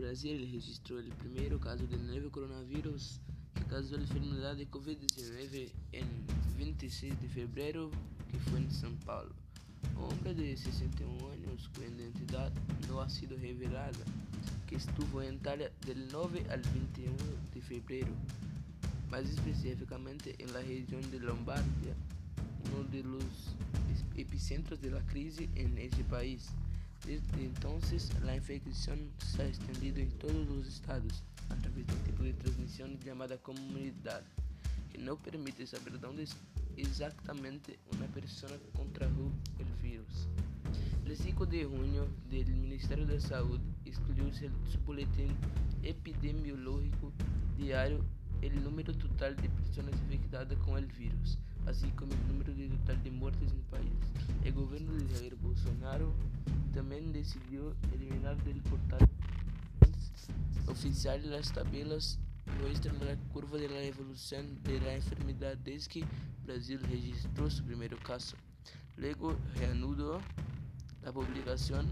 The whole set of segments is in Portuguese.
Brasil registrou o primeiro caso de novo coronavírus que causou a enfermedade de Covid-19 em 26 de fevereiro, que foi em São Paulo. Um homem de 61 anos, cuja identidade não ha sido revelada, que estuvo em Itália del 9 al 21 de fevereiro, mais especificamente em la região de Lombardia, um dos epicentros da crise em esse país. Desde entonces, la infección se ha extendido en todos los estados a través de un tipo de transmisión llamada comunidad, que no permite saber dónde exactamente una persona contrajo el virus. El 5 de junio, del Ministerio de Salud excluyó en su boletín epidemiológico diario el número total de personas infectadas con el virus, así como el número total de muertes en el país. El gobierno de Jair Bolsonaro también decidió eliminar del portal oficial las tabelas muestran la curva de la evolución de la enfermedad desde que Brasil registró su primer caso. Luego reanudó la publicación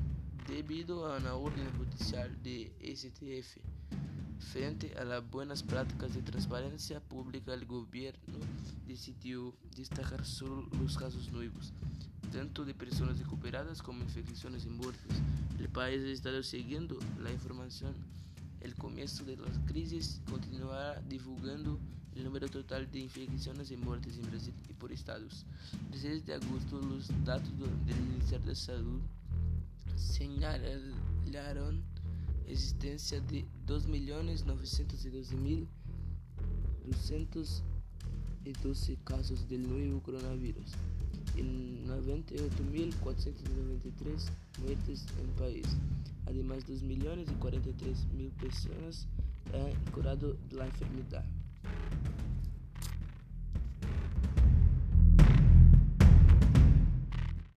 debido a una orden judicial de STF. Frente a las buenas prácticas de transparencia pública, el gobierno decidió destacar solo los casos nuevos tanto de personas recuperadas como infecciones y muertes. El país ha estado siguiendo la información. El comienzo de las crisis continuará divulgando el número total de infecciones y muertes en Brasil y por estados. El 6 de agosto, los datos del Ministerio de Salud señalaron existencia de 2.912.212 casos del nuevo coronavirus 98.493 muertes el país. Además, 2 millones y 43 mil personas han curado la enfermedad.